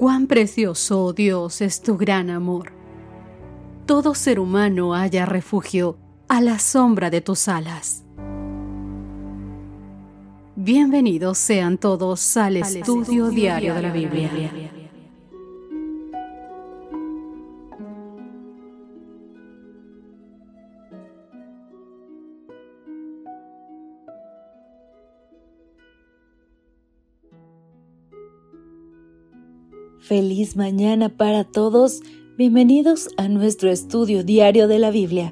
Cuán precioso, oh Dios, es tu gran amor. Todo ser humano haya refugio a la sombra de tus alas. Bienvenidos sean todos al, estudio, diario de la Biblia. Feliz mañana para todos. Bienvenidos a nuestro estudio diario de la Biblia.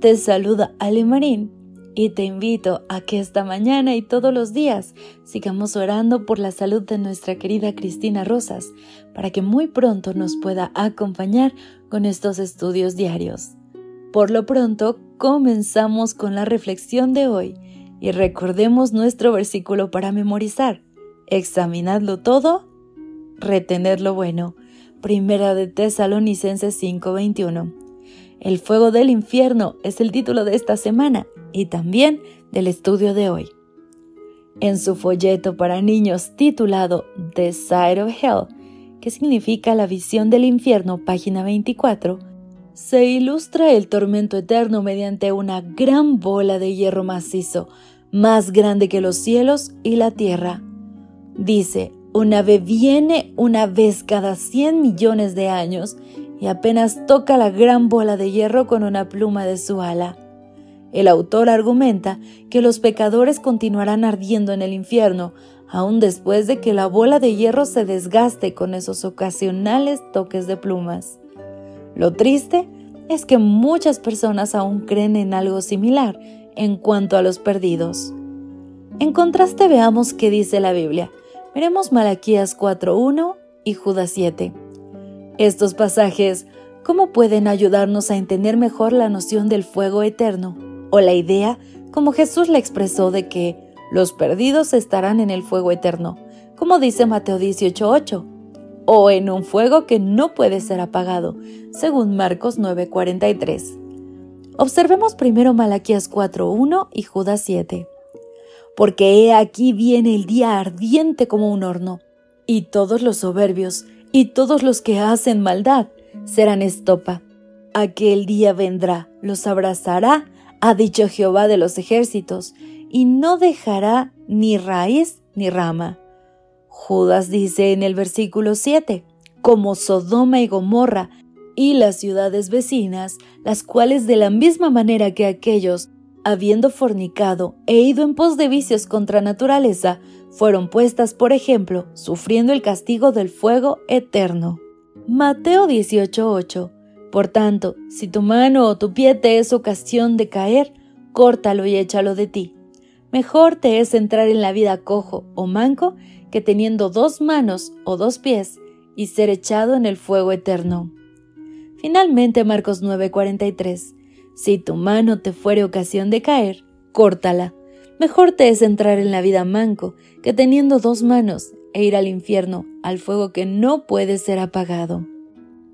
Te saluda Ale Marín y te invito a que esta mañana y todos los días sigamos orando por la salud de nuestra querida Cristina Rosas para que muy pronto nos pueda acompañar con estos estudios diarios. Por lo pronto, comenzamos con la reflexión de hoy y recordemos nuestro versículo para memorizar. Examinadlo todo retener lo bueno. Primera de Tesalonicenses 5:21. El fuego del infierno es el título de esta semana y también del estudio de hoy. En su folleto para niños titulado The Side of Hell, que significa la visión del infierno, página 24, se ilustra el tormento eterno mediante una gran bola de hierro macizo, más grande que los cielos y la tierra. Dice, un ave viene una vez cada 100 millones de años y apenas toca la gran bola de hierro con una pluma de su ala. El autor argumenta que los pecadores continuarán ardiendo en el infierno, aun después de que la bola de hierro se desgaste con esos ocasionales toques de plumas. Lo triste es que muchas personas aún creen en algo similar en cuanto a los perdidos. En contraste veamos qué dice la Biblia. Miremos Malaquías 4.1 y Judas 7. Estos pasajes, ¿cómo pueden ayudarnos a entender mejor la noción del fuego eterno? O la idea, como Jesús la expresó, de que los perdidos estarán en el fuego eterno, como dice Mateo 18.8, o en un fuego que no puede ser apagado, según Marcos 9.43. Observemos primero Malaquías 4.1 y Judas 7 porque he aquí viene el día ardiente como un horno, y todos los soberbios y todos los que hacen maldad serán estopa. Aquel día vendrá, los abrazará, ha dicho Jehová de los ejércitos, y no dejará ni raíz ni rama. Judas dice en el versículo 7, como Sodoma y Gomorra y las ciudades vecinas, las cuales de la misma manera que aquellos habiendo fornicado e ido en pos de vicios contra naturaleza, fueron puestas, por ejemplo, sufriendo el castigo del fuego eterno. Mateo 18:8 Por tanto, si tu mano o tu pie te es ocasión de caer, córtalo y échalo de ti. Mejor te es entrar en la vida cojo o manco que teniendo dos manos o dos pies y ser echado en el fuego eterno. Finalmente Marcos 9:43 si tu mano te fuere ocasión de caer, córtala. Mejor te es entrar en la vida manco que teniendo dos manos e ir al infierno, al fuego que no puede ser apagado.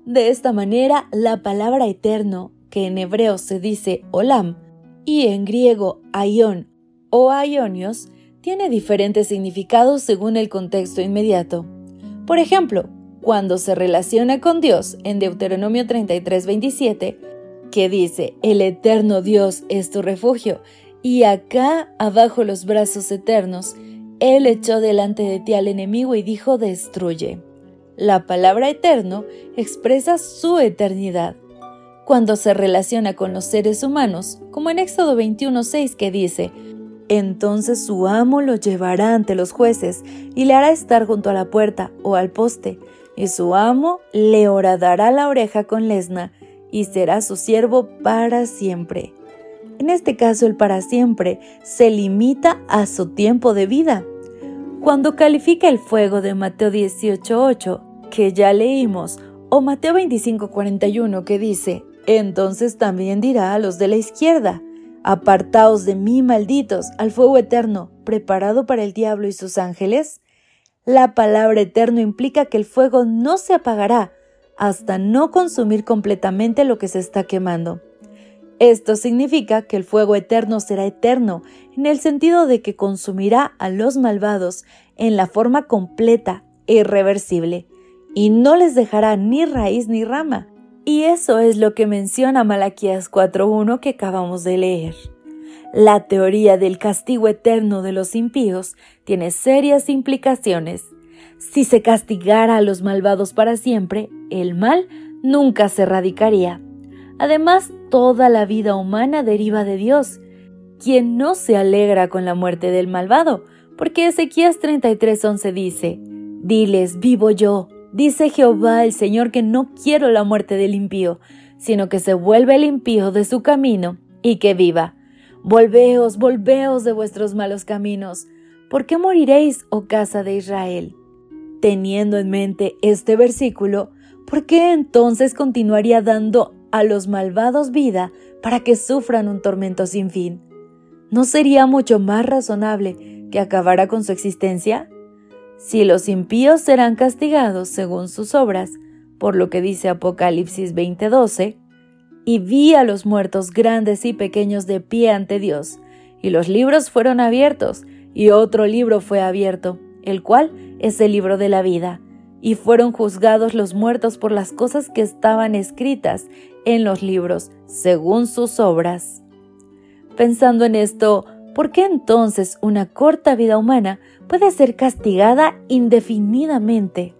De esta manera, la palabra eterno, que en hebreo se dice olam, y en griego aion o aionios, tiene diferentes significados según el contexto inmediato. Por ejemplo, cuando se relaciona con Dios en Deuteronomio 33:27, que dice, el eterno Dios es tu refugio, y acá abajo los brazos eternos, Él echó delante de ti al enemigo y dijo, destruye. La palabra eterno expresa su eternidad. Cuando se relaciona con los seres humanos, como en Éxodo 21.6 que dice, entonces su amo lo llevará ante los jueces y le hará estar junto a la puerta o al poste, y su amo le horadará la oreja con lesna y será su siervo para siempre. En este caso el para siempre se limita a su tiempo de vida. Cuando califica el fuego de Mateo 18.8, que ya leímos, o Mateo 25.41 que dice, entonces también dirá a los de la izquierda, apartaos de mí malditos al fuego eterno, preparado para el diablo y sus ángeles. La palabra eterno implica que el fuego no se apagará, hasta no consumir completamente lo que se está quemando. Esto significa que el fuego eterno será eterno, en el sentido de que consumirá a los malvados en la forma completa e irreversible, y no les dejará ni raíz ni rama. Y eso es lo que menciona Malaquías 4.1 que acabamos de leer. La teoría del castigo eterno de los impíos tiene serias implicaciones. Si se castigara a los malvados para siempre, el mal nunca se erradicaría. Además, toda la vida humana deriva de Dios, quien no se alegra con la muerte del malvado, porque Ezequías 33:11 dice, Diles, vivo yo, dice Jehová el Señor que no quiero la muerte del impío, sino que se vuelve el impío de su camino y que viva. Volveos, volveos de vuestros malos caminos. ¿Por qué moriréis, oh casa de Israel? Teniendo en mente este versículo, ¿por qué entonces continuaría dando a los malvados vida para que sufran un tormento sin fin? ¿No sería mucho más razonable que acabara con su existencia? Si los impíos serán castigados según sus obras, por lo que dice Apocalipsis 20:12, y vi a los muertos grandes y pequeños de pie ante Dios, y los libros fueron abiertos, y otro libro fue abierto, el cual es el libro de la vida, y fueron juzgados los muertos por las cosas que estaban escritas en los libros, según sus obras. Pensando en esto, ¿por qué entonces una corta vida humana puede ser castigada indefinidamente?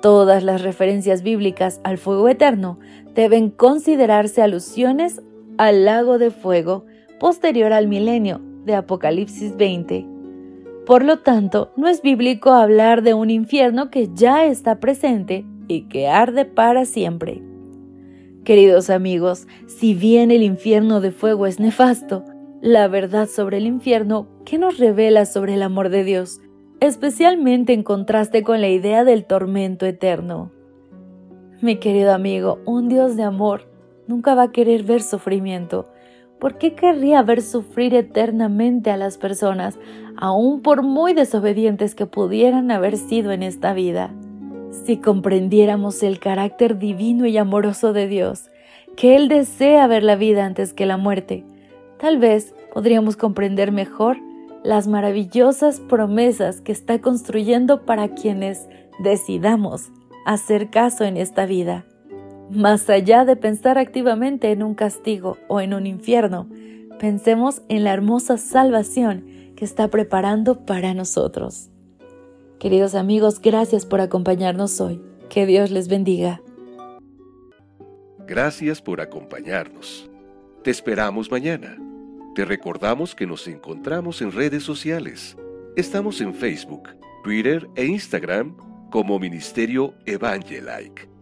Todas las referencias bíblicas al fuego eterno deben considerarse alusiones al lago de fuego posterior al milenio de Apocalipsis 20. Por lo tanto, no es bíblico hablar de un infierno que ya está presente y que arde para siempre. Queridos amigos, si bien el infierno de fuego es nefasto, la verdad sobre el infierno, ¿qué nos revela sobre el amor de Dios? Especialmente en contraste con la idea del tormento eterno. Mi querido amigo, un Dios de amor nunca va a querer ver sufrimiento. ¿Por qué querría ver sufrir eternamente a las personas, aun por muy desobedientes que pudieran haber sido en esta vida? Si comprendiéramos el carácter divino y amoroso de Dios, que Él desea ver la vida antes que la muerte, tal vez podríamos comprender mejor las maravillosas promesas que está construyendo para quienes decidamos hacer caso en esta vida. Más allá de pensar activamente en un castigo o en un infierno, pensemos en la hermosa salvación que está preparando para nosotros. Queridos amigos, gracias por acompañarnos hoy. Que Dios les bendiga. Gracias por acompañarnos. Te esperamos mañana. Te recordamos que nos encontramos en redes sociales. Estamos en Facebook, Twitter e Instagram como Ministerio Evangelike.